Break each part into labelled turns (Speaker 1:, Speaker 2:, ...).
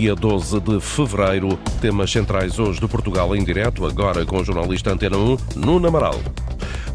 Speaker 1: dia 12 de fevereiro. Temas centrais hoje do Portugal em direto, agora com o jornalista Antena 1, Nuno Amaral.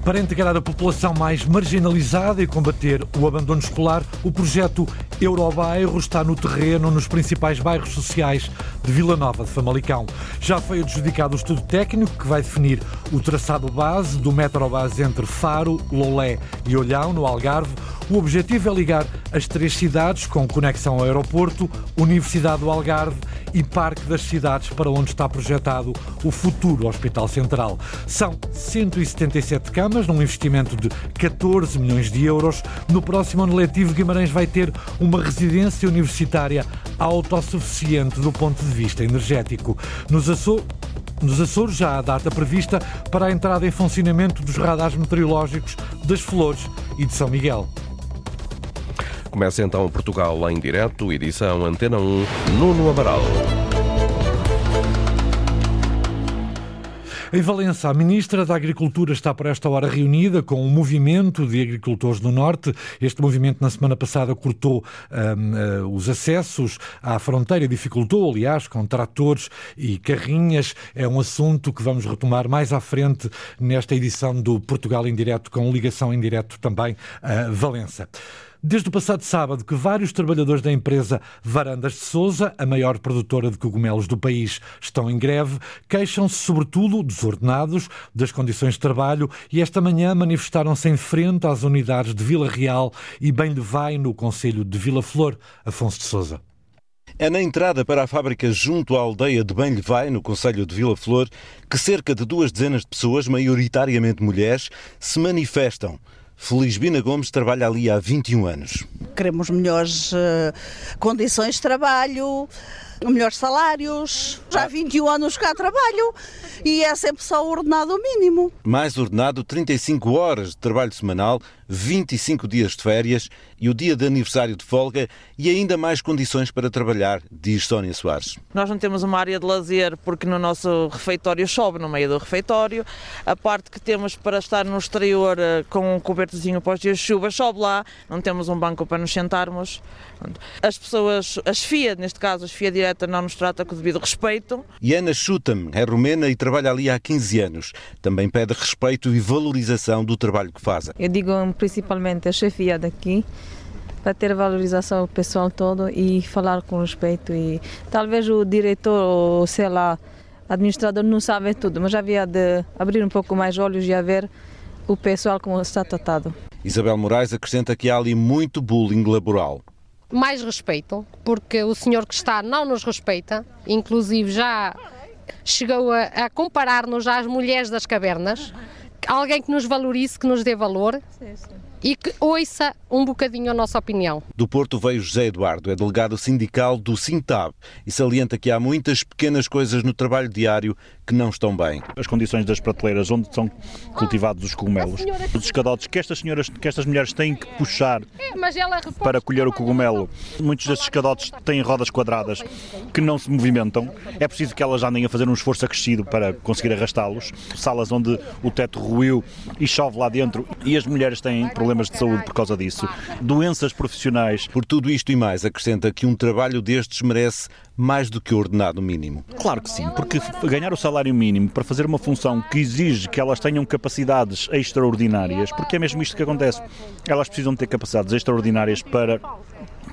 Speaker 2: Para integrar a população mais marginalizada e combater o abandono escolar, o projeto Eurobairro está no terreno nos principais bairros sociais de Vila Nova de Famalicão. Já foi adjudicado o estudo técnico que vai definir o traçado base do metrobase entre Faro, Lolé e Olhão, no Algarve. O objetivo é ligar as três cidades com conexão ao aeroporto, Universidade do Algarve e Parque das Cidades, para onde está projetado o futuro Hospital Central. São 177 camas, num investimento de 14 milhões de euros. No próximo ano letivo, Guimarães vai ter uma residência universitária autossuficiente do ponto de vista energético. Nos Açores, nos Açores já há data prevista para a entrada em funcionamento dos radares meteorológicos das Flores e de São Miguel.
Speaker 1: Começa então Portugal em direto, edição Antena 1, Nuno Amaral.
Speaker 2: Em Valença, a Ministra da Agricultura está por esta hora reunida com o um movimento de agricultores do Norte. Este movimento, na semana passada, cortou um, uh, os acessos à fronteira, dificultou, aliás, com tratores e carrinhas. É um assunto que vamos retomar mais à frente nesta edição do Portugal em Direto, com ligação em direto também a Valença. Desde o passado sábado que vários trabalhadores da empresa Varandas de Souza, a maior produtora de cogumelos do país, estão em greve, queixam-se sobretudo dos ordenados, das condições de trabalho e esta manhã manifestaram-se em frente às unidades de Vila Real e bem de vai no Conselho de Vila Flor, Afonso de Souza.
Speaker 3: É na entrada para a fábrica junto à aldeia de Benlhevai, no Conselho de Vila Flor, que cerca de duas dezenas de pessoas, maioritariamente mulheres, se manifestam. Felizbina Gomes trabalha ali há 21 anos.
Speaker 4: Queremos melhores uh, condições de trabalho, melhores salários. Já há 21 anos cá trabalho e é sempre só o ordenado mínimo.
Speaker 3: Mais ordenado, 35 horas de trabalho semanal, 25 dias de férias e o dia de aniversário de folga e ainda mais condições para trabalhar, diz Sónia Soares.
Speaker 5: Nós não temos uma área de lazer porque no nosso refeitório chove no meio do refeitório. A parte que temos para estar no exterior eh, com um cobertozinho pós dias de chuva chove lá. Não temos um banco para nos sentarmos. As pessoas, as FIA, neste caso, as FIA direta, não nos trata com o devido respeito.
Speaker 3: E Ana Schutam é romena e trabalha ali há 15 anos. Também pede respeito e valorização do trabalho que fazem.
Speaker 6: Eu digo principalmente a chefia daqui, para ter valorização o pessoal todo e falar com respeito. E talvez o diretor ou sei lá, administrador não sabe tudo, mas havia de abrir um pouco mais olhos e a ver o pessoal como está tratado.
Speaker 3: Isabel Moraes acrescenta que há ali muito bullying laboral.
Speaker 7: Mais respeito, porque o senhor que está não nos respeita, inclusive já chegou a, a comparar-nos às mulheres das cavernas. Alguém que nos valorize, que nos dê valor. Sim, sim e que ouça um bocadinho a nossa opinião.
Speaker 3: Do Porto veio José Eduardo, é delegado sindical do Sintab e salienta que há muitas pequenas coisas no trabalho diário que não estão bem.
Speaker 8: As condições das prateleiras onde são cultivados os cogumelos, os escadotes que estas senhoras, que estas mulheres têm que puxar é, para colher o cogumelo. Muitos destes escadotes têm rodas quadradas que não se movimentam. É preciso que elas andem a fazer um esforço acrescido para conseguir arrastá-los. Salas onde o teto ruiu e chove lá dentro e as mulheres têm problemas de saúde por causa disso. Doenças profissionais.
Speaker 3: Por tudo isto e mais, acrescenta que um trabalho destes merece mais do que o ordenado mínimo.
Speaker 8: Claro que sim, porque ganhar o salário mínimo para fazer uma função que exige que elas tenham capacidades extraordinárias, porque é mesmo isto que acontece. Elas precisam ter capacidades extraordinárias para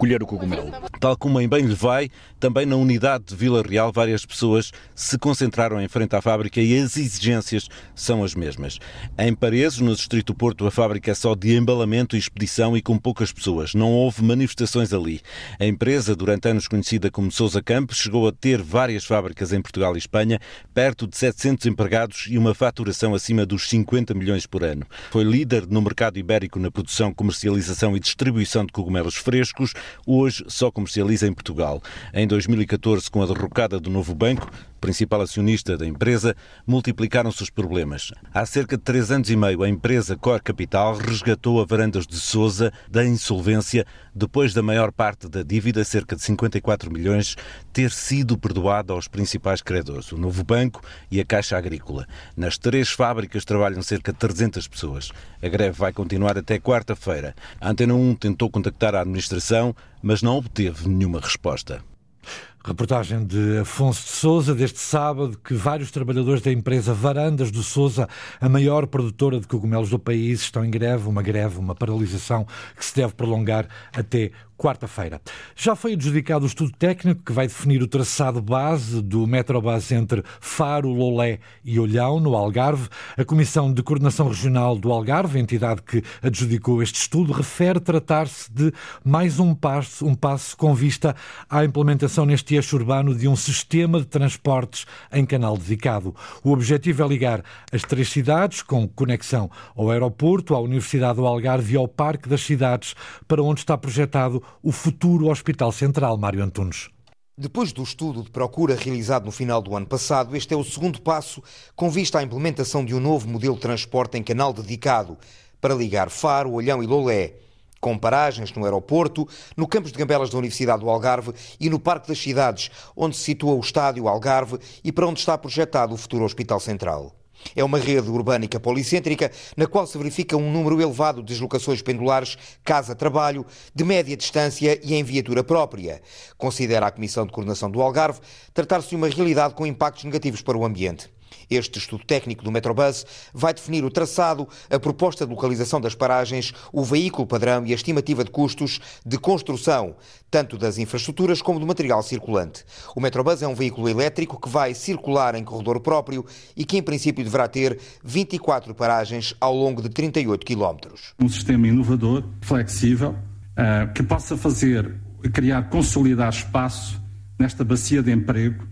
Speaker 8: colher o cogumelo.
Speaker 3: Tal como em Bem lhe vai, também na unidade de Vila Real, várias pessoas se concentraram em frente à fábrica e as exigências são as mesmas. Em Paredes, no Distrito Porto, a fábrica é só de embalamento e expedição e com poucas pessoas. Não houve manifestações ali. A empresa, durante anos conhecida como Sousa Campos, chegou a ter várias fábricas em Portugal e Espanha, perto de 700 empregados e uma faturação acima dos 50 milhões por ano. Foi líder no mercado ibérico na produção, comercialização e distribuição de cogumelos frescos, hoje só comercializa em Portugal. Em 2014, com a derrocada do novo banco, principal acionista da empresa, multiplicaram-se os problemas. Há cerca de três anos e meio, a empresa Cor Capital resgatou a Varandas de Souza da insolvência depois da maior parte da dívida, cerca de 54 milhões, ter sido perdoada aos principais credores, o Novo Banco e a Caixa Agrícola. Nas três fábricas trabalham cerca de 300 pessoas. A greve vai continuar até quarta-feira. A Antena 1 tentou contactar a administração, mas não obteve nenhuma resposta.
Speaker 2: Reportagem de Afonso de Souza deste sábado que vários trabalhadores da empresa Varandas do Souza, a maior produtora de cogumelos do país, estão em greve, uma greve, uma paralisação que se deve prolongar até quarta-feira. Já foi adjudicado o estudo técnico que vai definir o traçado base do Metrobus entre Faro, Lolé e Olhão, no Algarve. A Comissão de Coordenação Regional do Algarve, entidade que adjudicou este estudo, refere tratar-se de mais um passo, um passo com vista à implementação neste eixo urbano de um sistema de transportes em canal dedicado. O objetivo é ligar as três cidades com conexão ao aeroporto, à Universidade do Algarve e ao Parque das Cidades, para onde está projetado o futuro Hospital Central, Mário Antunes.
Speaker 9: Depois do estudo de procura realizado no final do ano passado, este é o segundo passo com vista à implementação de um novo modelo de transporte em canal dedicado para ligar Faro, Olhão e Lolé, com paragens no aeroporto, no campus de Gambelas da Universidade do Algarve e no Parque das Cidades, onde se situa o Estádio Algarve e para onde está projetado o futuro Hospital Central. É uma rede urbânica policêntrica na qual se verifica um número elevado de deslocações pendulares casa-trabalho, de média distância e em viatura própria. Considera a Comissão de Coordenação do Algarve tratar-se de uma realidade com impactos negativos para o ambiente. Este estudo técnico do Metrobus vai definir o traçado, a proposta de localização das paragens, o veículo padrão e a estimativa de custos de construção, tanto das infraestruturas como do material circulante. O Metrobus é um veículo elétrico que vai circular em corredor próprio e que, em princípio, deverá ter 24 paragens ao longo de 38 quilómetros.
Speaker 10: Um sistema inovador, flexível, eh, que possa fazer, criar, consolidar espaço nesta bacia de emprego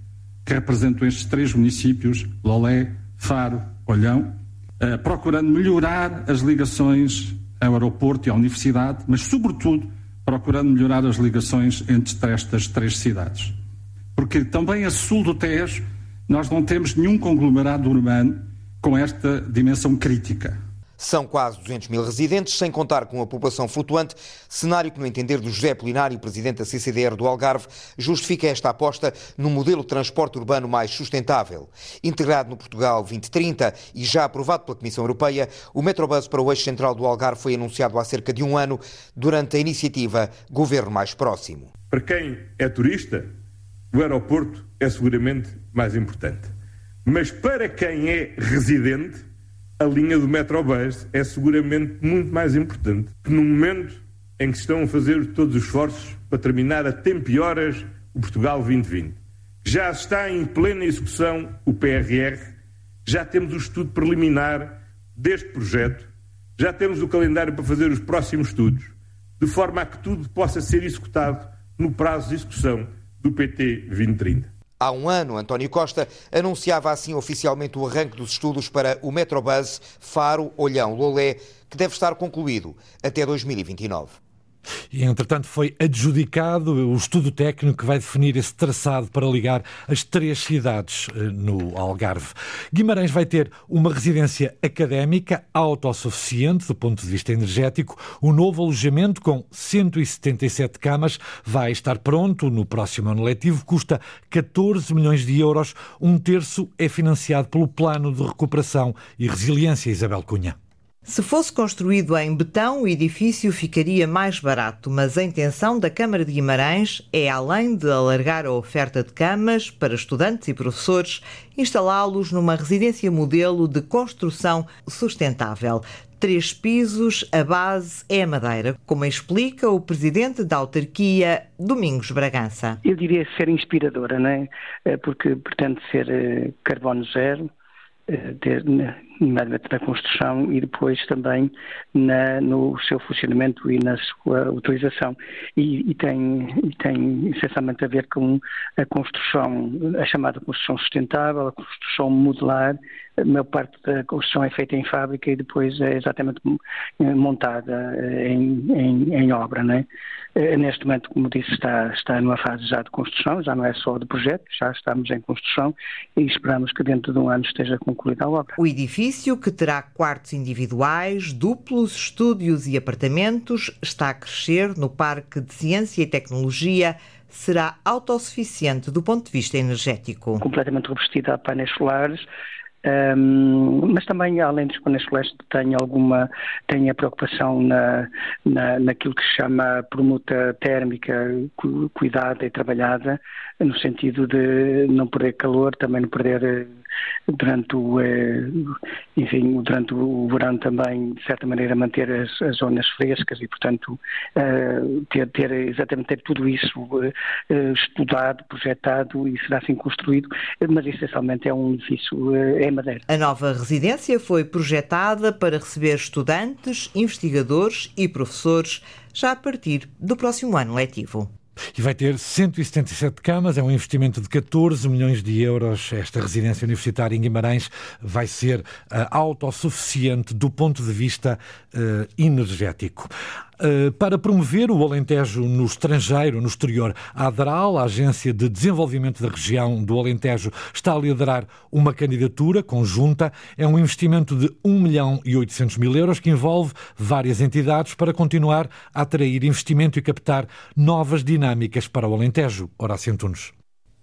Speaker 10: que representam estes três municípios, Lolé, Faro, Olhão, eh, procurando melhorar as ligações ao aeroporto e à universidade, mas, sobretudo, procurando melhorar as ligações entre estas três cidades. Porque também a sul do Tejo nós não temos nenhum conglomerado urbano com esta dimensão crítica.
Speaker 9: São quase 200 mil residentes, sem contar com a população flutuante, cenário que, no entender do José Polinário, presidente da CCDR do Algarve, justifica esta aposta num modelo de transporte urbano mais sustentável. Integrado no Portugal 2030 e já aprovado pela Comissão Europeia, o Metrobus para o eixo central do Algarve foi anunciado há cerca de um ano durante a iniciativa Governo Mais Próximo.
Speaker 11: Para quem é turista, o aeroporto é seguramente mais importante. Mas para quem é residente, a linha do Metrobus é seguramente muito mais importante. No momento em que estão a fazer todos os esforços para terminar a tempo e horas o Portugal 2020. Já está em plena execução o PRR, já temos o estudo preliminar deste projeto, já temos o calendário para fazer os próximos estudos, de forma a que tudo possa ser executado no prazo de execução do PT 2030.
Speaker 9: Há um ano, António Costa anunciava assim oficialmente o arranque dos estudos para o Metrobus Faro Olhão Lolé, que deve estar concluído até 2029.
Speaker 2: E, entretanto, foi adjudicado o estudo técnico que vai definir esse traçado para ligar as três cidades eh, no Algarve. Guimarães vai ter uma residência académica autossuficiente do ponto de vista energético. O novo alojamento, com 177 camas, vai estar pronto no próximo ano letivo. Custa 14 milhões de euros. Um terço é financiado pelo Plano de Recuperação e Resiliência, Isabel Cunha.
Speaker 12: Se fosse construído em betão, o edifício ficaria mais barato, mas a intenção da Câmara de Guimarães é, além de alargar a oferta de camas para estudantes e professores, instalá-los numa residência modelo de construção sustentável. Três pisos, a base é a madeira, como explica o presidente da autarquia, Domingos Bragança.
Speaker 13: Eu diria ser inspiradora, não é? Eh, porque pretende ser eh, carbono zero, eh, ter, nomeadamente na construção e depois também na, no seu funcionamento e na sua utilização. E, e, tem, e tem essencialmente a ver com a construção, a chamada construção sustentável, a construção modular. A maior parte da construção é feita em fábrica e depois é exatamente montada eh, em, em, em obra. É? Eh, neste momento, como disse, está, está numa fase já de construção, já não é só de projeto, já estamos em construção e esperamos que dentro de um ano esteja concluída a obra.
Speaker 12: O edifício, que terá quartos individuais, duplos, estúdios e apartamentos, está a crescer no Parque de Ciência e Tecnologia será autossuficiente do ponto de vista energético.
Speaker 13: Completamente revestida a painéis solares, Um, mas também, além dos painéis solares, tem alguma, tem a preocupação na, na, naquilo que se chama permuta térmica cuidada e trabalhada, no sentido de não perder calor, também não perder eh, durante o, eh, enfim, durante o verão também, de certa maneira, manter as, as zonas frescas e, portanto, eh, ter, ter, exatamente ter tudo isso estudado, projetado e será assim construído, mas essencialmente é um edifício em madeira.
Speaker 12: A nova residência foi projetada para receber estudantes, investigadores e professores já a partir do próximo ano letivo.
Speaker 2: E vai ter 177 camas, é um investimento de 14 milhões de euros. Esta residência universitária em Guimarães vai ser uh, autossuficiente do ponto de vista uh, energético. Eh, para promover o Alentejo no estrangeiro, no exterior. A ADRAL, a Agência de Desenvolvimento da Região do Alentejo, está a liderar uma candidatura conjunta. É um investimento de 1 milhão e 800 mil euros que envolve várias entidades para continuar a atrair investimento e captar novas dinâmicas para o Alentejo. Horácio Antunes.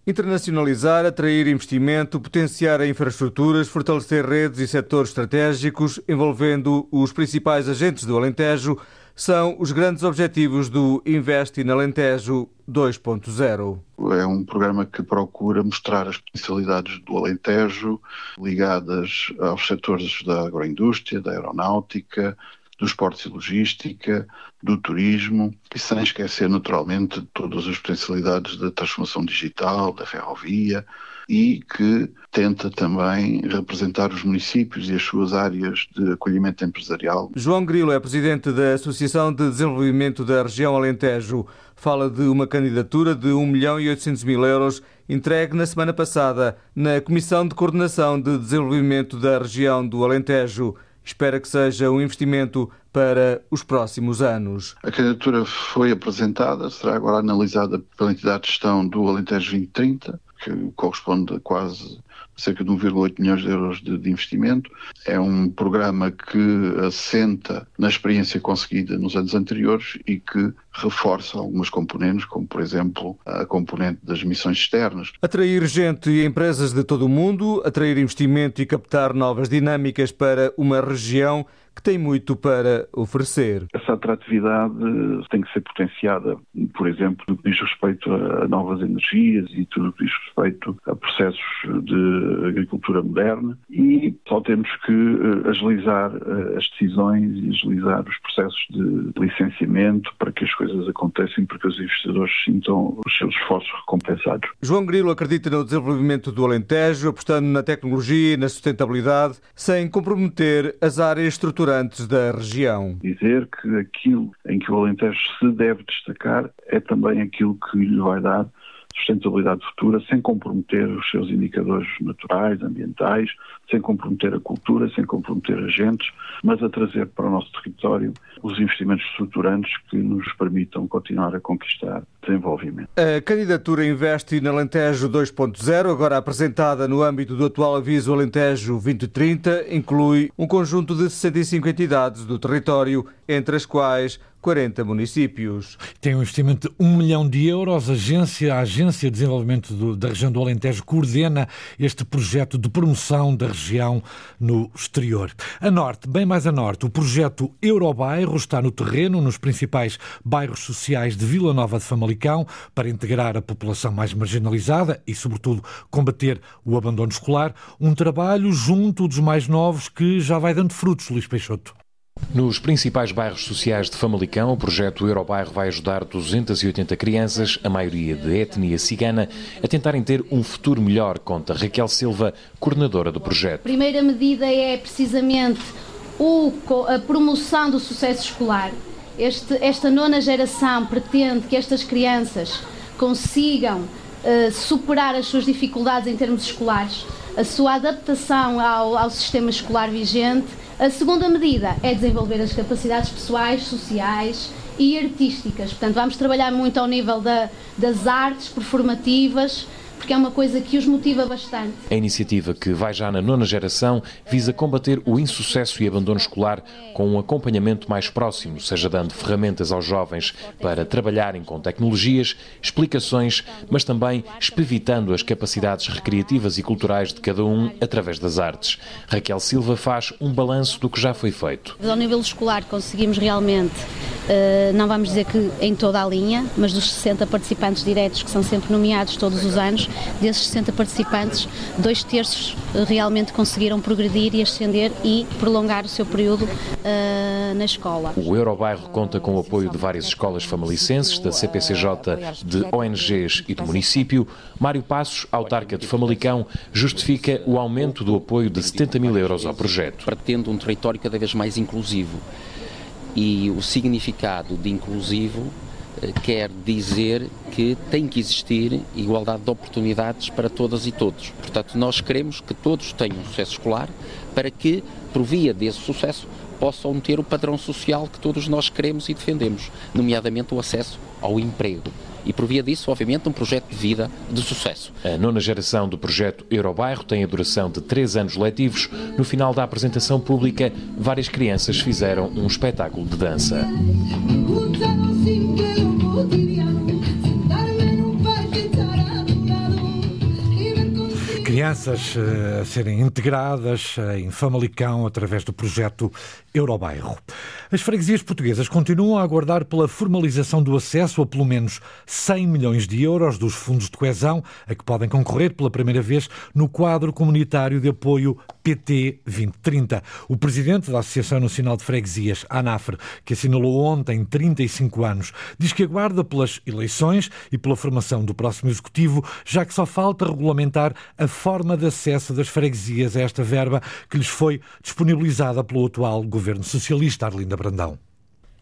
Speaker 14: Internacionalizar, atrair investimento, potenciar infraestruturas, fortalecer redes e setores estratégicos, envolvendo os principais agentes do Alentejo, são os grandes objetivos do Invest in Alentejo 2.0.
Speaker 15: É um programa que procura mostrar as potencialidades do Alentejo ligadas aos setores da agroindústria, da aeronáutica, dos portos e logística, do turismo, e sem esquecer naturalmente todas as potencialidades da transformação digital, da ferrovia, e que tenta também representar os municípios e as suas áreas de acolhimento empresarial.
Speaker 14: João Grilo é presidente da Associação de Desenvolvimento da Região Alentejo. Fala de uma candidatura de 1 milhão e 800 mil euros entregue na semana passada na Comissão de Coordenação de Desenvolvimento da Região do Alentejo. Espera que seja um investimento para os próximos anos.
Speaker 15: A candidatura foi apresentada, será agora analisada pela entidade de gestão do Alentejo 2030 que corresponde a quase cerca de 1,8 milhões de euros de, de, investimento. É um programa que assenta na experiência conseguida nos anos anteriores e que reforça algumas componentes, como por exemplo a componente das missões externas.
Speaker 14: Atrair gente e empresas de todo o mundo, atrair investimento e captar novas dinâmicas para uma região que tem muito para oferecer.
Speaker 15: Essa atratividade tem que ser potenciada, por exemplo, no que diz respeito a novas energias e tudo o que diz respeito a processos de agricultura moderna e só temos que eh, agilizar eh, as decisões e agilizar os processos de licenciamento para que as coisas aconteçam para que os investidores sintam os seus esforços recompensados.
Speaker 14: João Grilo acredita no desenvolvimento do Alentejo, apostando na tecnologia e na sustentabilidade, sem comprometer as áreas estruturais restaurantes da região.
Speaker 15: Dizer que aquilo em que o Alentejo se deve destacar é também aquilo que lhe vai dar sustentabilidade futura sem comprometer os seus indicadores naturais, ambientais, sem comprometer a cultura, sem comprometer agentes, mas a trazer para o nosso território os investimentos estruturantes que nos permitam continuar a conquistar desenvolvimento.
Speaker 14: A candidatura Investe na Alentejo 2.0, agora apresentada no âmbito do atual aviso Alentejo 2030, inclui um conjunto de 65 entidades do território, entre as quais 40 municípios.
Speaker 2: Tem um investimento de 1 milhão de euros. A agência, a Agência de Desenvolvimento do, da Região do Alentejo coordena este projeto de promoção da região no exterior. A norte, bem mais a norte, o projeto Eurobairro está no terreno, nos principais bairros sociais de Vila Nova de Famalicão, para integrar a população mais marginalizada e, sobretudo, combater o abandono escolar. Um trabalho junto dos mais novos que já vai dando frutos, Luís Peixoto.
Speaker 16: Nos principais bairros sociais de Famalicão, o projeto Eurobairro vai ajudar 280 crianças, a maioria de etnia cigana, a tentarem ter um futuro melhor, conta Raquel Silva, coordenadora do projeto. A
Speaker 17: primeira medida é precisamente a promoção do sucesso escolar. Este, esta nona geração pretende que estas crianças consigam uh, superar as suas dificuldades em termos escolares, a sua adaptação ao, ao sistema escolar vigente a segunda medida é desenvolver as capacidades pessoais, sociais e artísticas. Portanto, vamos trabalhar muito ao nível da, das artes performativas, porque é uma coisa que os motiva bastante.
Speaker 16: A iniciativa, que vai já na nona geração, visa combater o insucesso e abandono escolar com um acompanhamento mais próximo, seja dando ferramentas aos jovens para trabalharem com tecnologias, explicações, mas também espevitando as capacidades recreativas e culturais de cada um através das artes. Raquel Silva faz um balanço do que já foi feito.
Speaker 17: Ao nível escolar conseguimos realmente, eh, não vamos dizer que em toda a linha, mas dos 60 participantes diretos que são sempre nomeados todos os anos, desses 60 participantes, dois terços eh, realmente conseguiram progredir e ascender e prolongar o seu período uh, na escola.
Speaker 16: O Eurobairro conta com o apoio de várias escolas famalicenses, da CPCJ, de ONGs e do município. Mário Passos, autarca de Famalicão, justifica o aumento do apoio de 70 mil euros ao projeto.
Speaker 18: Pretende um território cada vez mais inclusivo. E o significado de inclusivo quer dizer que tem que existir igualdade de oportunidades para todas e todos. Portanto, nós queremos que todos tenham sucesso escolar para que, por via desse sucesso, possam ter o padrão social que todos nós queremos e defendemos, nomeadamente o acesso ao emprego. E por via disso, obviamente, um projeto de vida de sucesso.
Speaker 16: A nona geração do projeto Eurobairro tem a duração de três anos letivos. No final da apresentação pública, várias crianças fizeram um espetáculo de dança.
Speaker 2: Crianças eh, a serem integradas em Famalicão através do projeto Eurobairro. As freguesias portuguesas continuam a aguardar pela formalização do acesso a pelo menos 100 milhões de euros dos fundos de coesão, a que podem concorrer pela primeira vez no quadro comunitário de apoio PT 2030. O presidente da Associação Nacional de Freguesias, ANAFRE, que assinalou ontem 35 anos, diz que aguarda pelas eleições e pela formação do próximo executivo, já que só falta regulamentar a forma de acesso das freguesias a esta verba que lhes foi disponibilizada pelo atual governo socialista, Arlinda Brandão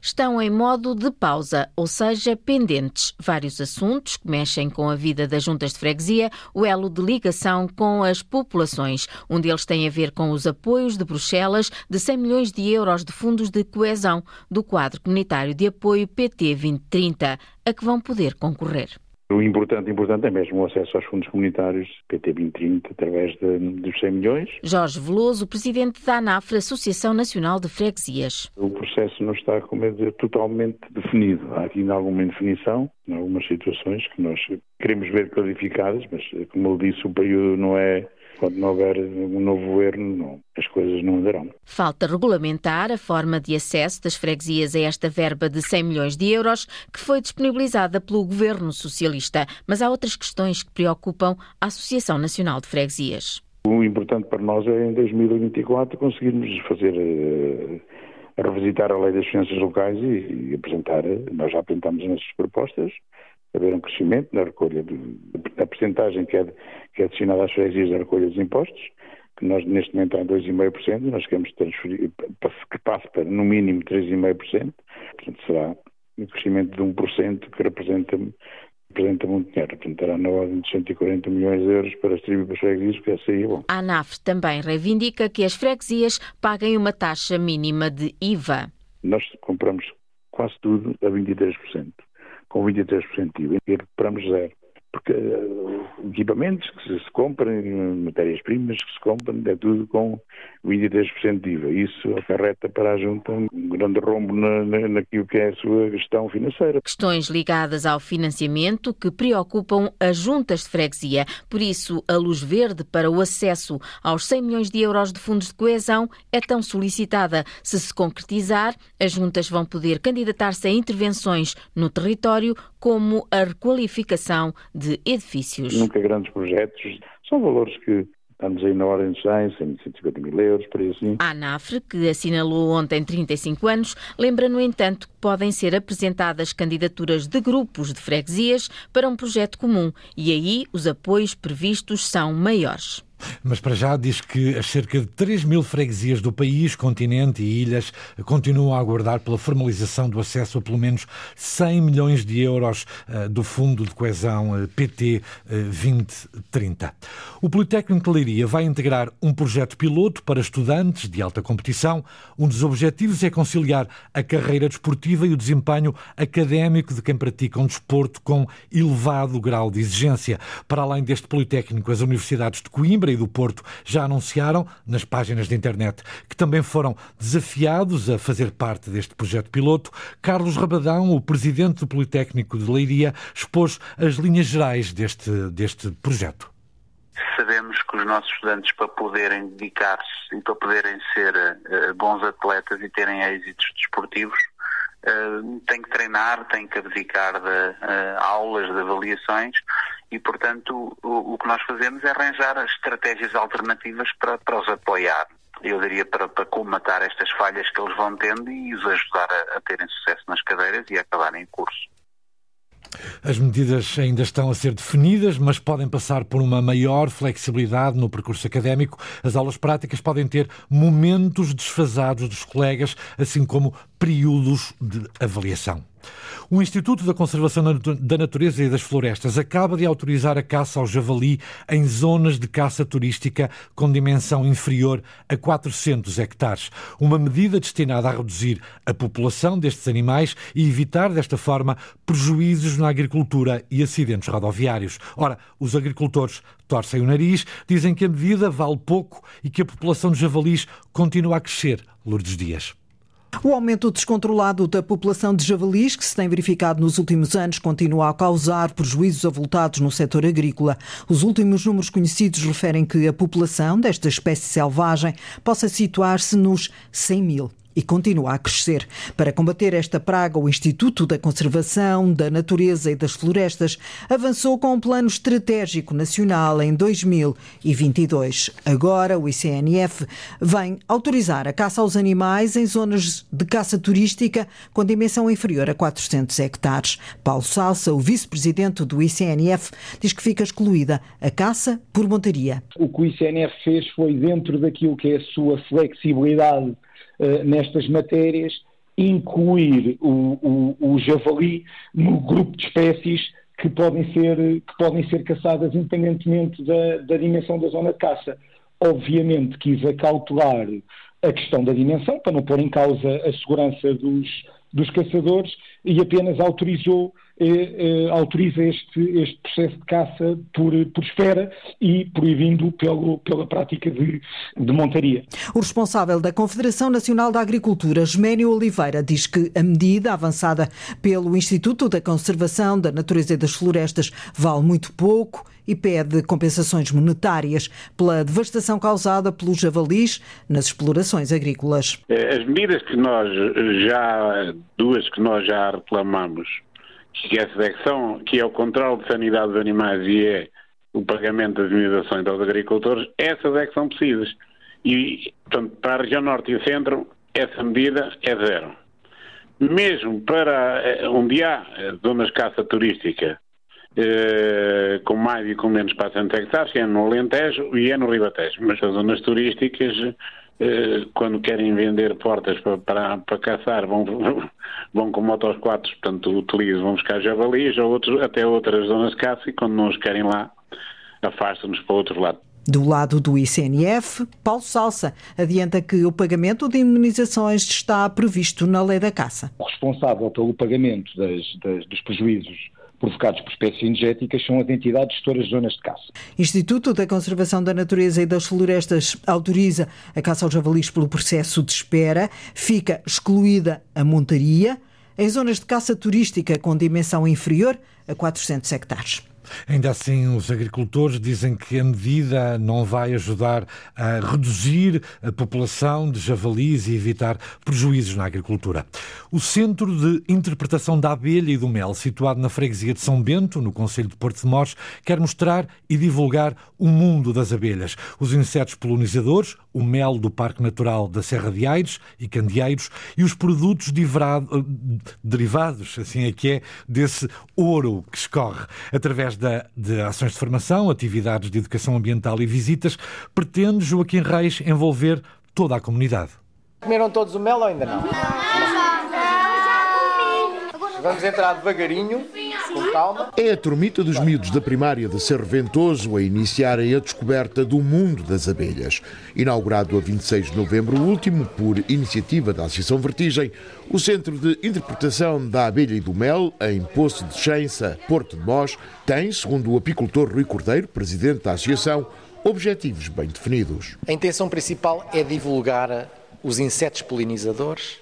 Speaker 19: estão em modo de pausa, ou seja, pendentes. Vários assuntos que mexem com a vida das juntas de freguesia, o elo de ligação com as populações. Um deles tem a ver com os apoios de Bruxelas de 100 milhões de euros de fundos de coesão do quadro comunitário de apoio PT 2030, a que vão poder concorrer.
Speaker 20: O importante, importante é mesmo o acesso aos fundos comunitários PT 2030 através de, dos 100 milhões.
Speaker 19: Jorge Veloso, presidente da ANAFRE, Associação Nacional de Freguesias.
Speaker 20: O processo não está, como é dizer, totalmente definido. Há aqui alguma indefinição, em algumas situações que nós queremos ver clarificadas, mas como eu disse, o período não é quando não houver um novo governo, não, as coisas não andarão.
Speaker 19: Falta regulamentar a forma de acesso das freguesias a esta verba de 100 milhões de euros que foi disponibilizada pelo governo socialista. Mas há outras questões que preocupam a Associação Nacional de Freguesias.
Speaker 20: O importante para nós é em 2024 conseguirmos fazer. Uh, revisitar a lei das finanças locais e, e apresentar, nós já apresentamos as nossas propostas, haver um crescimento na recolha da percentagem que é, que é destinada às freguesias da recolha dos impostos, que nós neste momento está em 2,5%, nós queremos transferir, que passe para no mínimo 3,5%, portanto será um crescimento de 1% que representa, representa muito dinheiro, representará na ordem de 140 milhões de euros para as tribos freguesias, porque essa aí é bom.
Speaker 19: A ANAF também reivindica que as freguesias paguem uma taxa mínima de IVA.
Speaker 20: Nós compramos quase tudo a 23% com 23% de IVA e recuperamos zero. Porque uh, equipamentos que se, se compram, matérias-primas que se compram, é tudo com 23% de IVA. Isso acarreta para a Junta um grande rombo na, na, naquilo que é a sua gestão financeira.
Speaker 19: Questões ligadas ao financiamento que preocupam as juntas de freguesia. Por isso, a luz verde para o acesso aos 100 milhões de euros de fundos de coesão é tão solicitada. Se se concretizar, as juntas vão poder candidatar-se a intervenções no território, como a requalificação de edifícios.
Speaker 20: Nunca grandes projetos, são valores que Estamos aí na ordem de 100, 150 mil euros, por aí assim.
Speaker 19: A ANAFRE, que assinalou ontem 35 anos, lembra, no entanto, que podem ser apresentadas candidaturas de grupos de freguesias para um projeto comum e aí os apoios previstos são maiores.
Speaker 2: Mas para já diz que as cerca de 3 mil freguesias do país, continente e ilhas continuam a aguardar pela formalização do acesso a pelo menos 100 milhões de euros uh, do Fundo de Coesão uh, PT uh, 2030. O Politécnico de Leiria vai integrar um projeto piloto para estudantes de alta competição. Um dos objetivos é conciliar a carreira desportiva e o desempenho académico de quem pratica um desporto com elevado grau de exigência. Para além deste Politécnico, as universidades de Coimbra do Porto já anunciaram nas páginas de internet que também foram desafiados a fazer parte deste projeto piloto. Carlos Rabadão, o presidente do Politécnico de Leiria, expôs as linhas gerais deste, deste projeto.
Speaker 21: Sabemos que os nossos estudantes, para poderem dedicar-se e para poderem ser uh, bons atletas e terem êxitos desportivos, uh, têm que treinar, têm que abdicar de uh, aulas, de avaliações e, portanto, o, o, que nós fazemos é arranjar estratégias alternativas para, para os apoiar. Eu diria para, para colmatar estas falhas que eles vão tendo e os ajudar a, a terem sucesso nas cadeiras e a acabarem o curso.
Speaker 2: As medidas ainda estão a ser definidas, mas podem passar por uma maior flexibilidade no percurso académico. As aulas práticas podem ter momentos desfasados dos colegas, assim como períodos de avaliação. O Instituto da Conservação da Natureza e das Florestas acaba de autorizar a caça ao javali em zonas de caça turística com dimensão inferior a 400 hectares. Uma medida destinada a reduzir a população destes animais e evitar, desta forma, prejuízos na agricultura e acidentes rodoviários. Ora, os agricultores torcem o nariz, dizem que a medida vale pouco e que a população de javalis continua a crescer. Lourdes Dias.
Speaker 22: O aumento descontrolado da população de javalis, que se tem verificado nos últimos anos, continua a causar prejuízos avultados no setor agrícola. Os últimos números conhecidos referem que a população desta espécie selvagem possa situar-se nos 100 mil e continua a crescer. Para combater esta praga, o Instituto da Conservação da Natureza e das Florestas avançou com um plano estratégico nacional em 2022. Agora, o ICNF vem autorizar a caça aos animais em zonas de caça turística com dimensão inferior a 400 hectares. Paulo Salsa, o vice-presidente do ICNF, diz que fica excluída a caça por montaria.
Speaker 23: O que o ICNF fez foi, dentro daquilo que é a sua flexibilidade eh, nestas matérias, incluir o, o, o, javali no grupo de espécies que podem ser, que podem ser caçadas independentemente da, da dimensão da zona de caça. Obviamente quis acautelar a questão da dimensão, para não pôr em causa a segurança dos, dos caçadores, e apenas autorizou eh, autoriza este, este processo de caça por, por esfera e proibindo pelo, pela prática de, de montaria.
Speaker 22: O responsável da Confederação Nacional da Agricultura, Geménio Oliveira, diz que a medida avançada pelo Instituto da Conservação da Natureza e das Florestas vale muito pouco e pede compensações monetárias pela devastação causada pelos javalis nas explorações agrícolas.
Speaker 24: As medidas que nós já, duas que nós já reclamamos, que essa é secção, que é o controle de sanidade dos animais e é o pagamento das indenizações aos agricultores, essas é que são precisas. E, portanto, para a região norte e centro, essa medida é zero. Mesmo para eh, onde há eh, zonas de caça turística eh, com mais e com menos para 100 hectares, é no Alentejo e é no Ribatejo. Mas as zonas turísticas quando querem vender portas para, para, para caçar, vão, vão com motos quatro, portanto utilizam, vão buscar javalis ou outros, até outras zonas de caça e quando não os querem lá, afastam-nos para o outro lado.
Speaker 22: Do lado do ICNF, Paulo Salsa adianta que o pagamento de indemnizações está previsto na lei da caça.
Speaker 23: O responsável pelo pagamento das, das, dos prejuízos provocados por espécies energéticas são as entidades gestoras de zonas de caça.
Speaker 22: Instituto da Conservação da Natureza e das Florestas autoriza a caça aos javalis pelo processo de espera. Fica excluída a montaria em zonas de caça turística com dimensão inferior a 400 hectares.
Speaker 2: Ainda assim, os agricultores dizem que a medida não vai ajudar a reduzir a população de javalis e evitar prejuízos na agricultura. O Centro de Interpretação da Abelha e do Mel, situado na freguesia de São Bento, no Conselho de Porto de Mós, quer mostrar e divulgar o mundo das abelhas, os insetos polinizadores, o mel do Parque Natural da Serra de Aires e Candeeiros e os produtos derivados, assim é que é, desse ouro que escorre através Através de, de ações de formação, atividades de educação ambiental e visitas, pretende Joaquim Reis envolver toda a comunidade.
Speaker 25: Comeram todos o mel ou ainda não? Vamos entrar devagarinho, com calma.
Speaker 26: É a turmita dos miúdos da primária de Cerro Ventoso a iniciarem a descoberta do mundo das abelhas. Inaugurado a 26 de novembro último por iniciativa da Associação Vertigem, o Centro de Interpretação da Abelha e do Mel, em Poço de Chença, Porto de Mós, tem, segundo o apicultor Rui Cordeiro, presidente da associação, objetivos bem definidos.
Speaker 25: A intenção principal é divulgar os insetos polinizadores,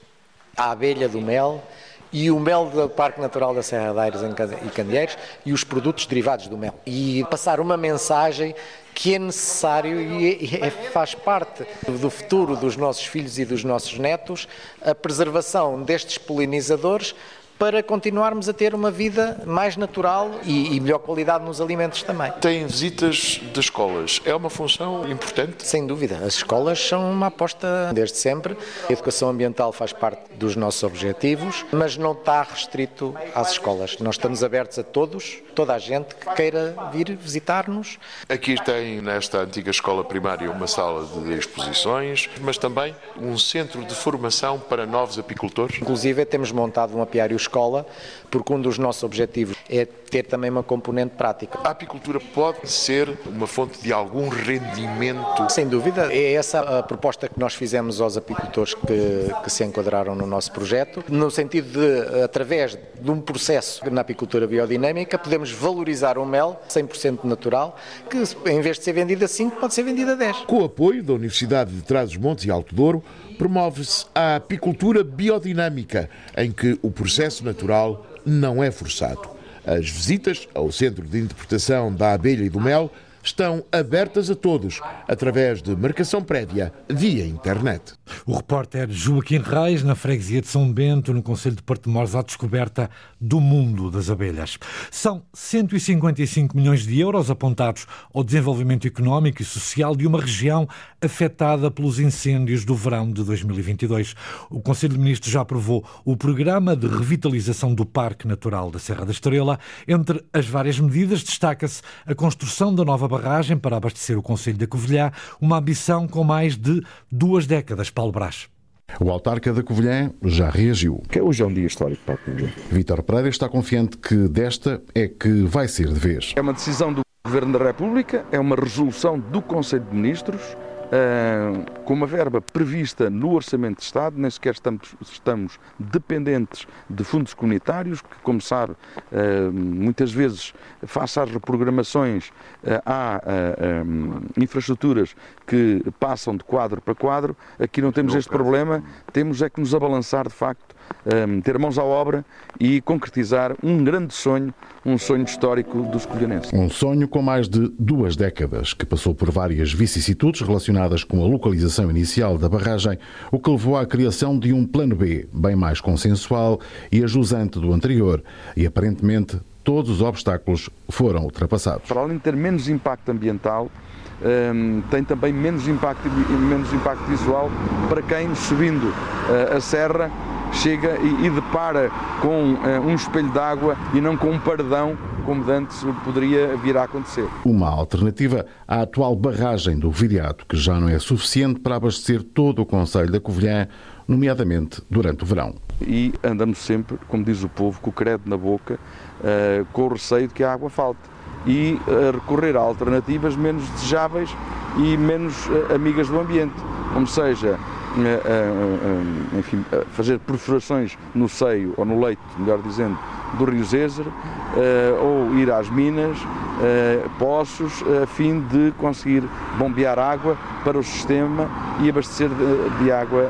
Speaker 25: a abelha do mel e o mel do Parque Natural da Serra da Aires e Candeeiros e os produtos derivados do mel. E passar uma mensagem que é necessário e é, faz parte do futuro dos nossos filhos e dos nossos netos a preservação destes polinizadores para continuarmos a ter uma vida mais natural e, e, melhor qualidade nos alimentos também.
Speaker 27: Tem visitas de escolas. É uma função importante?
Speaker 25: Sem dúvida. As escolas são uma aposta desde sempre. A educação ambiental faz parte dos nossos objetivos, mas não está restrito às escolas. Nós estamos abertos a todos, toda a gente que queira vir visitar-nos.
Speaker 27: Aqui tem, nesta antiga escola primária, uma sala de exposições, mas também um centro de formação para novos apicultores.
Speaker 25: Inclusive, temos montado um apiário escola, porque um dos nossos objetivos é ter também uma componente prática.
Speaker 27: A apicultura pode ser uma fonte de algum rendimento?
Speaker 25: Sem dúvida, é essa a proposta que nós fizemos aos apicultores que, que se enquadraram no nosso projeto, no sentido de, através de um processo na apicultura biodinâmica, podemos valorizar o mel 100% natural, que em vez de ser vendido a 5, pode ser vendido a 10.
Speaker 26: Com o apoio da Universidade de Trás-os-Montes e Alto Douro, promove-se a apicultura biodinâmica, em que o processo natural não é forçado. As visitas ao Centro de Interpretação da Abelha e do Mel estão abertas a todos, através de marcação prévia via internet.
Speaker 2: O repórter Joaquim Reis, na freguesia de São Bento, no Conselho de Porto de Mores, à descoberta do mundo das abelhas. São 155 milhões de euros apontados ao desenvolvimento económico e social de uma região afetada pelos incêndios do verão de 2022. O Conselho de Ministros já aprovou o programa de revitalização do Parque Natural da Serra da Estrela. Entre as várias medidas, destaca-se a construção da nova barragem para abastecer o Conselho da Covilhã, uma ambição com mais de duas décadas. Paulo Brás.
Speaker 28: O autarca da Covilhã já reagiu.
Speaker 29: Que hoje é um dia histórico para a Covilhã.
Speaker 28: Vítor Pereira está confiante que desta é que vai ser de vez.
Speaker 29: É uma decisão do Governo da República, é uma resolução do Conselho de Ministros com uma verba prevista no Orçamento de Estado, nem sequer estamos, estamos dependentes de fundos comunitários, que, como sabe, uh, muitas vezes, face às reprogramações, uh, há infraestruturas que passam de quadro para quadro. Aqui não temos este problema, temos é que nos abalançar, de facto, ter mãos à obra e concretizar um grande sonho, um sonho histórico dos colhanenses.
Speaker 28: Um sonho com mais de duas décadas, que passou por várias vicissitudes relacionadas com a localização inicial da barragem, o que levou à criação de um plano B, bem mais consensual e ajusante do anterior, e aparentemente todos os obstáculos foram ultrapassados.
Speaker 29: Para além de ter menos impacto ambiental, um, tem também menos impacto, menos impacto visual para quem, subindo uh, a serra, chega e, e depara com uh, um espelho d'água e não com um paredão, como antes poderia vir a acontecer.
Speaker 28: Uma alternativa à atual barragem do Viriato, que já não é suficiente para abastecer todo o Conselho da Covilhã, nomeadamente durante o verão.
Speaker 29: E andamos sempre, como diz o povo, com o credo na boca, uh, com o receio de que a água falte e uh, recorrer a alternativas menos desejáveis e menos amigas do ambiente, como seja enfim, fazer perfurações no seio ou no leito, melhor dizendo, do rio Zézer, eh, ou ir às minas, eh, poços, a fim de conseguir bombear água para o sistema e abastecer de água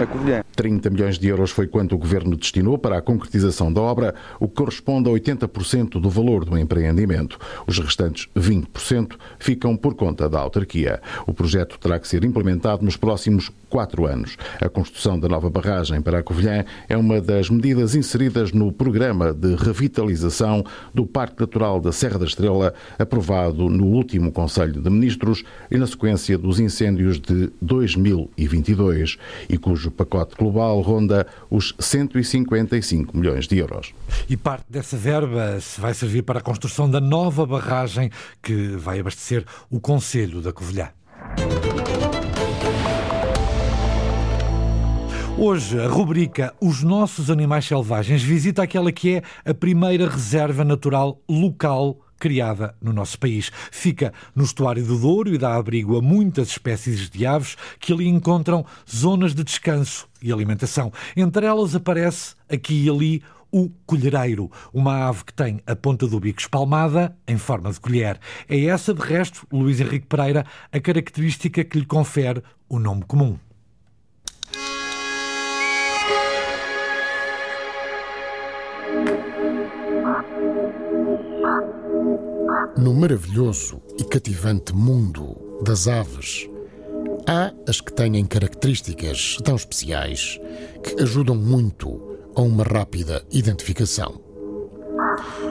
Speaker 29: a Covilhã.
Speaker 28: 30 milhões de euros foi quanto o Governo destinou para a concretização da obra, o que corresponde a 80% do valor do empreendimento. Os restantes 20% ficam por conta da autarquia. O projeto terá que ser implementado nos próximos quatro anos. A construção da nova barragem para a Covilhã é uma das medidas inseridas no programa de revitalização do Parque Natural da Serra da Estrela aprovado no último Conselho de Ministros e na sequência dos incêndios de 2022 e cujo pacote global ronda os 155 milhões de euros.
Speaker 2: E parte dessa verba vai servir para a construção da nova barragem que vai abastecer o Conselho da Covilhã. Hoje, a rubrica Os Nossos Animais Selvagens visita aquela que é a primeira reserva natural local criada no nosso país. Fica no estuário do Douro e dá abrigo a muitas espécies de aves que ali encontram zonas de descanso e alimentação. Entre elas aparece aqui e ali o colhereiro, uma ave que tem a ponta do bico espalmada em forma de colher. É essa, de resto, Luís Henrique Pereira, a característica que lhe confere o nome comum.
Speaker 30: No maravilhoso e cativante mundo das aves, há as que têm características tão especiais que ajudam muito a uma rápida identificação.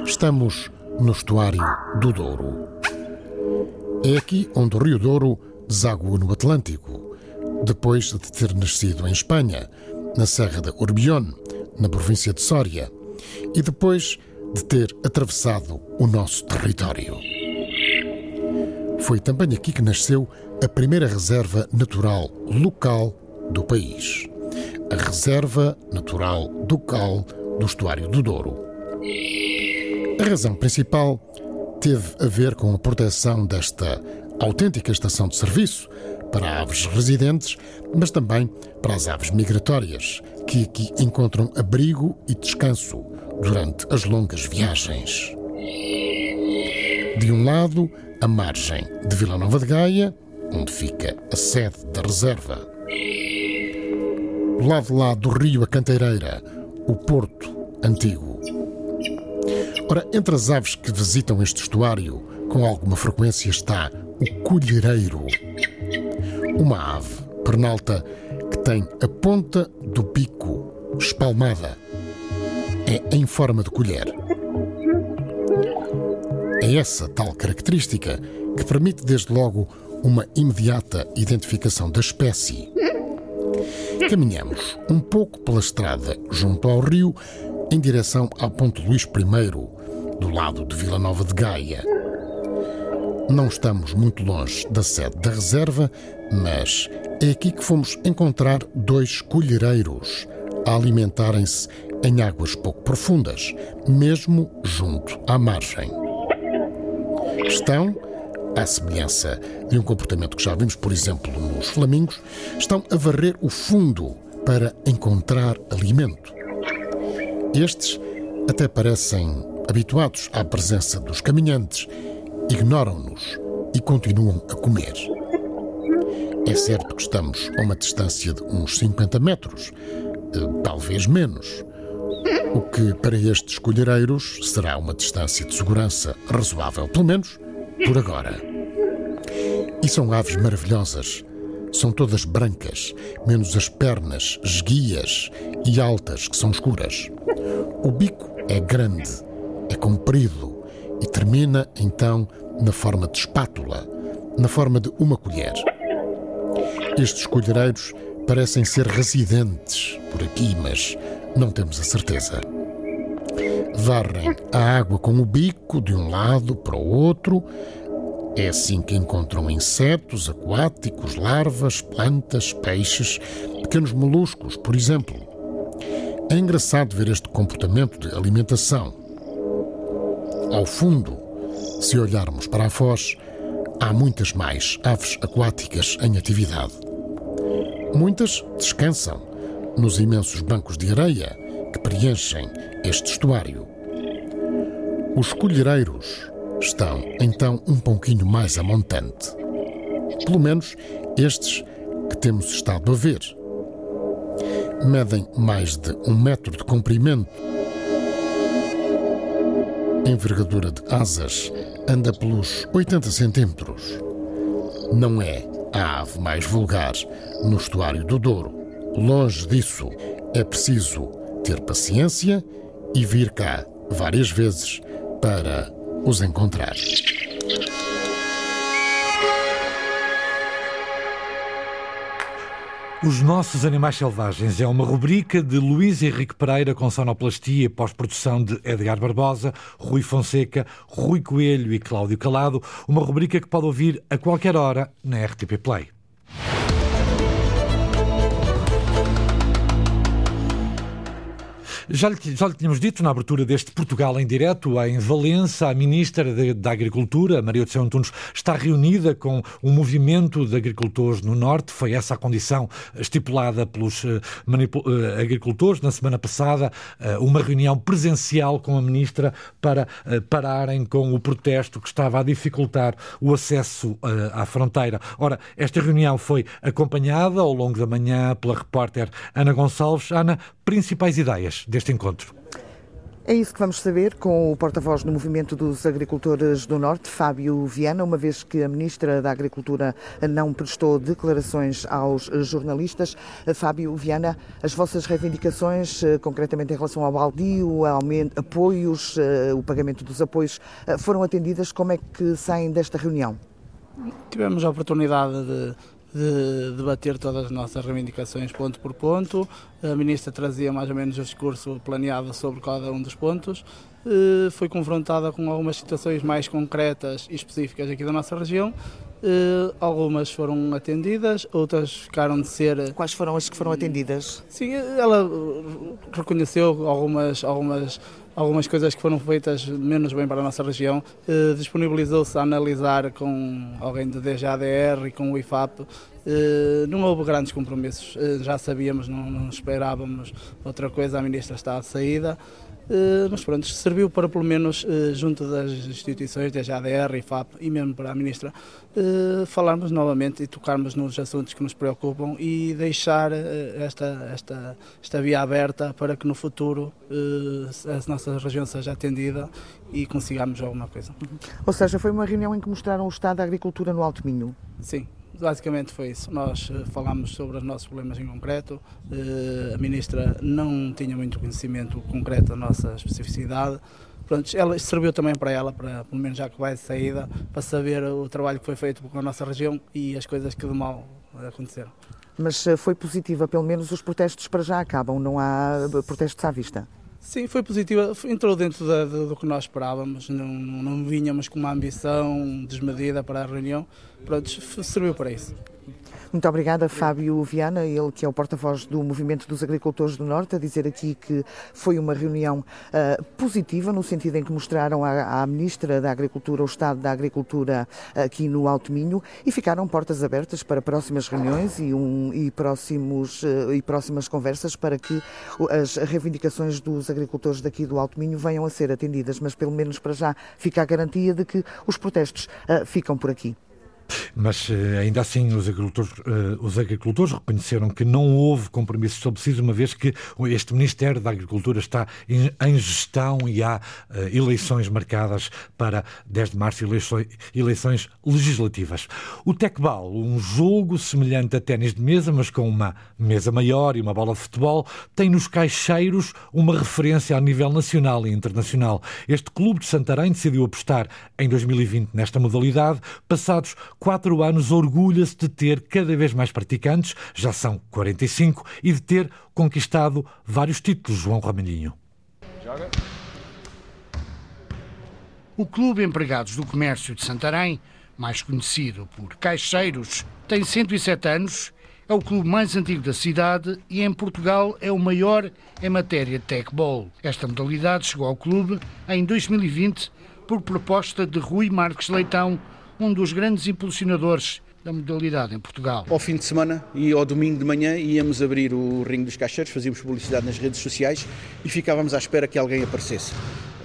Speaker 30: Estamos no estuário do Douro. É aqui onde o Rio Douro deságua no Atlântico, depois de ter nascido em Espanha, na Serra da Urbión, na província de Sória, e depois de ter atravessado o nosso território. Foi também aqui que nasceu a primeira reserva natural local do país, a Reserva Natural do Cal do Estuário do Douro. A razão principal teve a ver com a proteção desta autêntica estação de serviço para aves residentes, mas também para as aves migratórias, que aqui encontram abrigo e descanso durante as longas viagens. De um lado, a margem de Vila Nova de Gaia, onde fica a sede da reserva. Do lado lá do rio A Canteireira, o Porto Antigo. Ora, entre as aves que visitam este estuário com alguma frequência está o colhereiro. Uma ave pernalta que tem a ponta do bico espalmada é em forma de colher. É essa tal característica que permite, desde logo, uma imediata identificação da espécie. Caminhamos um pouco pela estrada junto ao rio, em direção ao Ponto Luís I, do lado de Vila Nova de Gaia. Não estamos muito longe da sede da reserva, mas é aqui que fomos encontrar dois colhereiros a alimentarem-se em águas pouco profundas, mesmo junto à margem. Estão, à semelhança de um comportamento que já vimos, por exemplo, nos flamingos, estão a varrer o fundo para encontrar alimento. Estes até parecem habituados à presença dos caminhantes, ignoram-nos e continuam a comer. É certo que estamos a uma distância de uns 50 metros, eh, talvez menos. O que para estes colhereiros será uma distância de segurança razoável, pelo menos por agora. E são aves maravilhosas. São todas brancas, menos as pernas esguias e altas, que são escuras. O bico é grande, é comprido e termina então na forma de espátula, na forma de uma colher. Estes colhereiros parecem ser residentes por aqui, mas não temos a certeza. Varrem a água com o bico de um lado para o outro. É assim que encontram insetos aquáticos, larvas, plantas, peixes, pequenos moluscos, por exemplo. É engraçado ver este comportamento de alimentação. Ao fundo, se olharmos para a foz, há muitas mais aves aquáticas em atividade. Muitas descansam nos imensos bancos de areia que preenchem este estuário. Os colhereiros estão então um pouquinho mais a montante. Pelo menos estes que temos estado a ver. Medem mais de um metro de comprimento. Envergadura de asas anda pelos 80 centímetros. Não é a ave mais vulgar no estuário do Douro. Longe disso, é preciso ter paciência e vir cá várias vezes para os encontrar.
Speaker 2: Os Nossos Animais Selvagens é uma rubrica de Luís Henrique Pereira com sonoplastia e pós-produção de Edgar Barbosa, Rui Fonseca, Rui Coelho e Cláudio Calado. Uma rubrica que pode ouvir a qualquer hora na RTP Play. Já lhe, já lhe tínhamos dito na abertura deste Portugal em direto, em Valença, a Ministra da Agricultura, Maria de São Antunes, está reunida com um movimento de agricultores no Norte. Foi essa a condição estipulada pelos uh, uh, agricultores na semana passada, uma reunião presencial com a Ministra para pararem com o protesto que estava a dificultar o acesso à fronteira. Ora, esta reunião foi acompanhada ao longo da manhã pela repórter Ana Gonçalves. Ana, principais ideias deste encontro?
Speaker 31: É isso que vamos saber com o porta-voz do Movimento dos Agricultores do Norte, Fábio Viana, uma vez que a Ministra da Agricultura não prestou declarações aos jornalistas. Fábio Viana, as vossas reivindicações, eh, concretamente em relação ao baldio, apoios, eh, o pagamento dos apoios, eh, foram atendidas? Como é que saem desta reunião?
Speaker 32: Tivemos a oportunidade de de debater todas as nossas reivindicações ponto por ponto. A Ministra trazia mais ou menos o discurso planeado sobre cada um dos pontos. Eh, foi confrontada com algumas situações mais concretas e específicas aqui da nossa região. Eh, algumas foram atendidas, outras ficaram de ser.
Speaker 31: Quais foram as que foram atendidas?
Speaker 32: Sim, ela reconheceu algumas, algumas algumas coisas que foram feitas menos bem para a nossa região, eh, disponibilizou-se a analisar com alguém do DGADR e com o IFAP. Eh, não houve grandes compromissos, eh, já sabíamos, não, não esperávamos outra coisa, a ministra está à saída. Eh, mas pronto, serviu para pelo menos eh, junto das instituições, da ADR, IFAP e mesmo para a Ministra, eh, falarmos novamente e tocarmos nos assuntos que nos preocupam e deixar esta, esta, esta via aberta para que no futuro a nossa região seja atendida e consigamos alguma coisa.
Speaker 31: Ou seja, foi uma reunião em que mostraram o estado da agricultura no Alto Minho?
Speaker 32: Sim, basicamente foi isso. Nós uh, falámos sobre os nossos problemas em concreto. Uh, a ministra não tinha muito conhecimento concreto da nossa especificidade. Pronto, ela serviu também para ela, para pelo menos já que vai de saída, para saber o trabalho que foi feito com a nossa região e as coisas que de mal aconteceram.
Speaker 31: Mas uh, foi positiva, pelo menos os protestos para já acabam, não há protestos à vista?
Speaker 32: Sim, foi positiva. Entrou dentro da, do, do, que nós esperávamos. Não, não vinhamos com uma ambição desmedida para a reunião. Pronto, serviu para isso.
Speaker 31: Muito obrigada, Fábio Viana, ele que é o porta-voz do Movimento dos Agricultores do Norte, a dizer aqui que foi uma reunião uh, positiva, no sentido em que mostraram à, à, Ministra da Agricultura o estado da agricultura aqui no Alto Minho e ficaram portas abertas para próximas reuniões e, um, e, próximos, uh, e próximas conversas para que as reivindicações dos agricultores daqui do Alto Minho venham a ser atendidas, mas pelo menos para já fica a garantia de que os protestos uh, ficam por aqui.
Speaker 2: Mas eh, ainda assim os agricultores, eh, os agricultores reconheceram que não houve compromissos estabelecidos, uma vez que este Ministério da Agricultura está em gestão e há eh, eleições marcadas para 10 de março, eleições legislativas. O Tecbal, um jogo semelhante a ténis de mesa, mas com uma mesa maior e uma bola de futebol, tem nos caixeiros uma referência a nível nacional e internacional. Este clube de Santarém decidiu apostar em 2020 nesta modalidade, passados quatro anos orgulha-se de ter cada vez mais praticantes, já são 45, e de ter conquistado vários títulos, João Ramalhinho.
Speaker 30: O Clube Empregados do Comércio de Santarém, mais conhecido por Caixeiros, tem 107 anos, é o clube mais antigo da cidade e em Portugal é o maior em matéria de techball. Esta modalidade chegou ao clube em 2020 por proposta de Rui Marques Leitão, um dos grandes impulsionadores da modalidade em Portugal.
Speaker 33: Ao fim de semana e ao domingo de manhã íamos abrir o ringue dos caixeiros, fazíamos publicidade nas redes sociais e ficávamos à espera que alguém aparecesse.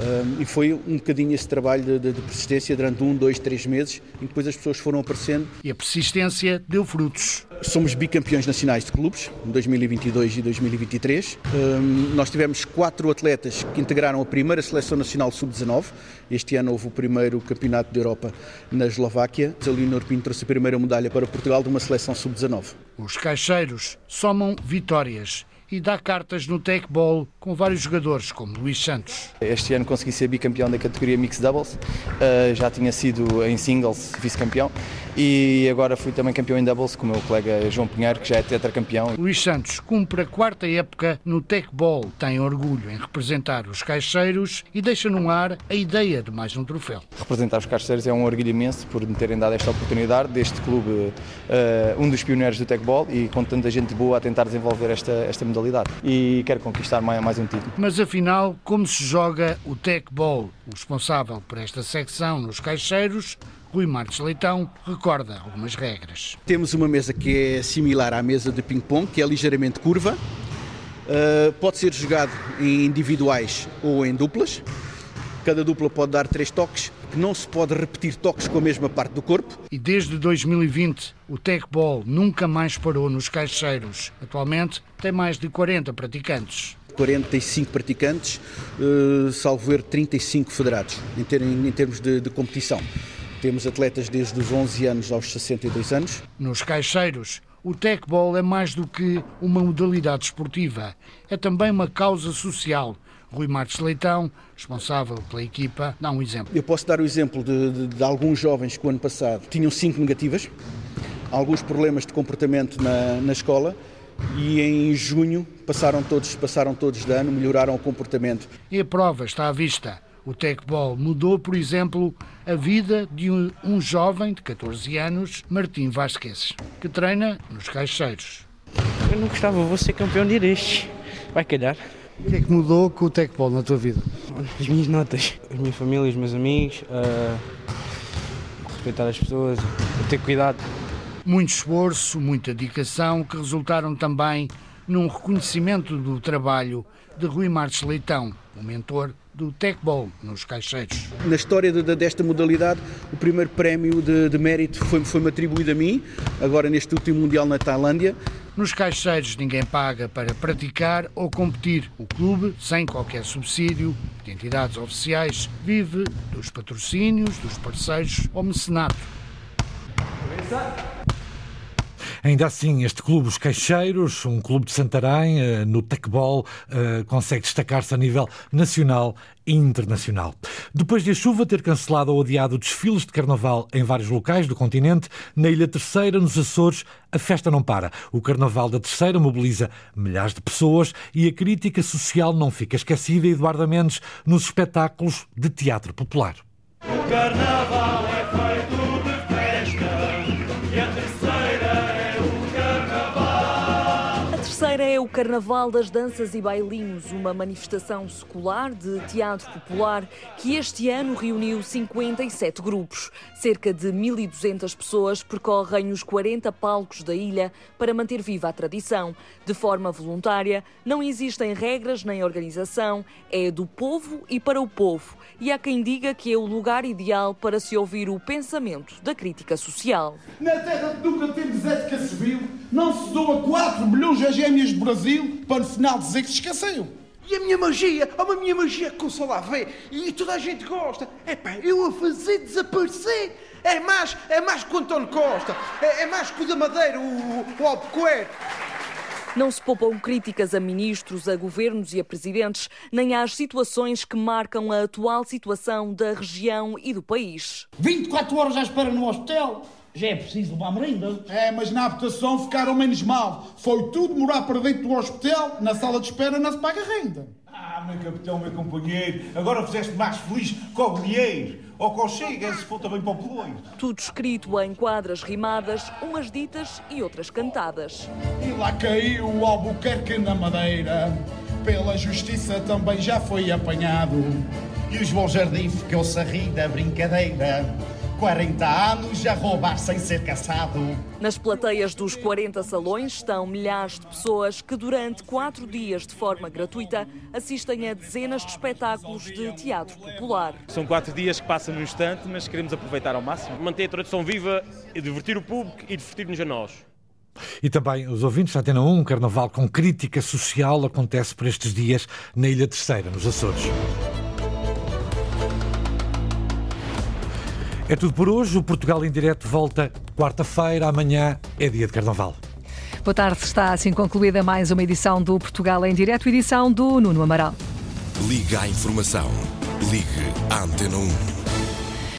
Speaker 33: Um, e foi um bocadinho esse trabalho de, de, de, persistência durante um, dois, três meses, em que depois as pessoas foram aparecendo.
Speaker 30: E a persistência deu frutos.
Speaker 33: Somos bicampeões nacionais de clubes, em 2022 e 2023. Um, nós tivemos quatro atletas que integraram a primeira seleção nacional sub-19. Este ano houve o primeiro campeonato da Europa na Eslováquia. A Leonor Pinto trouxe a primeira medalha para Portugal de uma seleção sub-19.
Speaker 30: Os caixeiros somam vitórias
Speaker 34: e dá cartas no tech ball com vários jogadores, como Luís Santos.
Speaker 35: Este ano consegui ser bicampeão da categoria Mixed Doubles, uh, já tinha sido em singles vice-campeão e agora fui também campeão em doubles com o meu colega João Pinheiro, que já é tetracampeão.
Speaker 34: Luís Santos cumpre a quarta época no tech ball, tem orgulho em representar os caixeiros e deixa no ar a ideia de mais um troféu.
Speaker 35: Representar os caixeiros é um orgulho imenso por me terem dado esta oportunidade deste clube, uh, um dos pioneiros do tech ball e com tanta gente boa a tentar desenvolver esta, esta modalidade. E quero conquistar mais, mais um título.
Speaker 34: Mas afinal, como se joga o tech ball? O responsável por esta secção nos caixeiros Rui Marques Leitão recorda algumas regras.
Speaker 33: Temos uma mesa que é similar à mesa de ping-pong, que é ligeiramente curva. Uh, pode ser jogado em individuais ou em duplas. Cada dupla pode dar três toques. Não se pode repetir toques com a mesma parte do corpo.
Speaker 34: E desde 2020, o Tech Ball nunca mais parou nos caixeiros. Atualmente tem mais de 40 praticantes.
Speaker 33: 45 praticantes, uh, salvo ver 35 federados, em, ter, em termos de, de competição. Temos atletas desde os 11 anos aos 62 anos.
Speaker 34: Nos caixeiros, o techball é mais do que uma modalidade esportiva, é também uma causa social. Rui Marques Leitão, responsável pela equipa, dá um exemplo.
Speaker 33: Eu posso dar o exemplo de, de, de alguns jovens que o ano passado tinham cinco negativas, alguns problemas de comportamento na, na escola e em junho passaram todos, passaram todos de ano, melhoraram o comportamento.
Speaker 34: E a prova está à vista. O Tecbol mudou, por exemplo, a vida de um, um jovem de 14 anos, Martim Vasquez, que treina nos caixeiros.
Speaker 36: Eu não gostava, vou ser campeão de este. Vai calhar.
Speaker 34: O que é que mudou com o Tecbol na tua vida?
Speaker 36: As minhas notas, a minha família, os meus amigos, uh, respeitar as pessoas, ter cuidado.
Speaker 34: Muito esforço, muita dedicação que resultaram também num reconhecimento do trabalho de Rui Marques Leitão, o mentor do Techball nos caixeiros.
Speaker 33: Na história de, de, desta modalidade, o primeiro prémio de, de mérito foi-me foi atribuído a mim, agora neste último Mundial na Tailândia.
Speaker 34: Nos caixeiros ninguém paga para praticar ou competir. O clube, sem qualquer subsídio de entidades oficiais, vive dos patrocínios, dos parceiros ou mecenato.
Speaker 2: Ainda assim, este clube, os Caixeiros, um clube de Santarém, eh, no tecbol, eh, consegue destacar-se a nível nacional e internacional. Depois de a chuva ter cancelado ou adiado desfiles de carnaval em vários locais do continente, na Ilha Terceira, nos Açores, a festa não para. O Carnaval da Terceira mobiliza milhares de pessoas e a crítica social não fica esquecida, Eduardo Mendes, nos espetáculos de teatro popular.
Speaker 37: O Carnaval é feito
Speaker 38: Carnaval das Danças e Bailinhos, uma manifestação secular de teatro popular que este ano reuniu 57 grupos. Cerca de 1.200 pessoas percorrem os 40 palcos da ilha para manter viva a tradição. De forma voluntária, não existem regras nem organização, é do povo e para o povo. E há quem diga que é o lugar ideal para se ouvir o pensamento da crítica social.
Speaker 39: Na terra que nunca temos ética civil, não se doa 4 milhões de gêmeas do Brasil para no final dizer que se esqueceu.
Speaker 40: E a minha magia, há uma minha magia que só lá vê e toda a gente gosta. É pá, eu a fazer desaparecer. É mais, é mais que o António Costa, é, é mais que o da Madeira, o, o Albuquerque.
Speaker 38: Não se poupam críticas a ministros, a governos e a presidentes, nem às situações que marcam a atual situação da região e do país.
Speaker 39: 24 horas à espera no hospital. Já é preciso levar merenda. É, mas na habitação ficaram menos mal. Foi tudo morar para dentro do hospital, na sala de espera não se paga renda.
Speaker 40: Ah, meu capitão, meu companheiro, agora fizeste mais feliz com o Guilheiro ou com o Chega, se for também para o Peloiro.
Speaker 38: Tudo escrito em quadras rimadas, umas ditas e outras cantadas.
Speaker 39: E lá caiu o Albuquerque na Madeira, pela justiça também já foi apanhado.
Speaker 41: E os Bom Jardim ficou-se a rir da brincadeira. 40 anos a roubar sem ser caçado.
Speaker 38: Nas plateias dos 40 salões estão milhares de pessoas que, durante quatro dias de forma gratuita, assistem a dezenas de espetáculos de teatro popular.
Speaker 42: São quatro dias que passam no instante, mas queremos aproveitar ao máximo.
Speaker 43: Manter a tradição viva e divertir o público e divertir-nos a nós.
Speaker 2: E também os ouvintes da Atena 1, um carnaval com crítica social acontece por estes dias na Ilha Terceira, nos Açores. É tudo por hoje. O Portugal em Direto volta quarta-feira. Amanhã é dia de Carnaval.
Speaker 22: Boa tarde, está assim concluída mais uma edição do Portugal em Direto, edição do Nuno Amaral.
Speaker 44: Liga à informação. Ligue à Antena 1.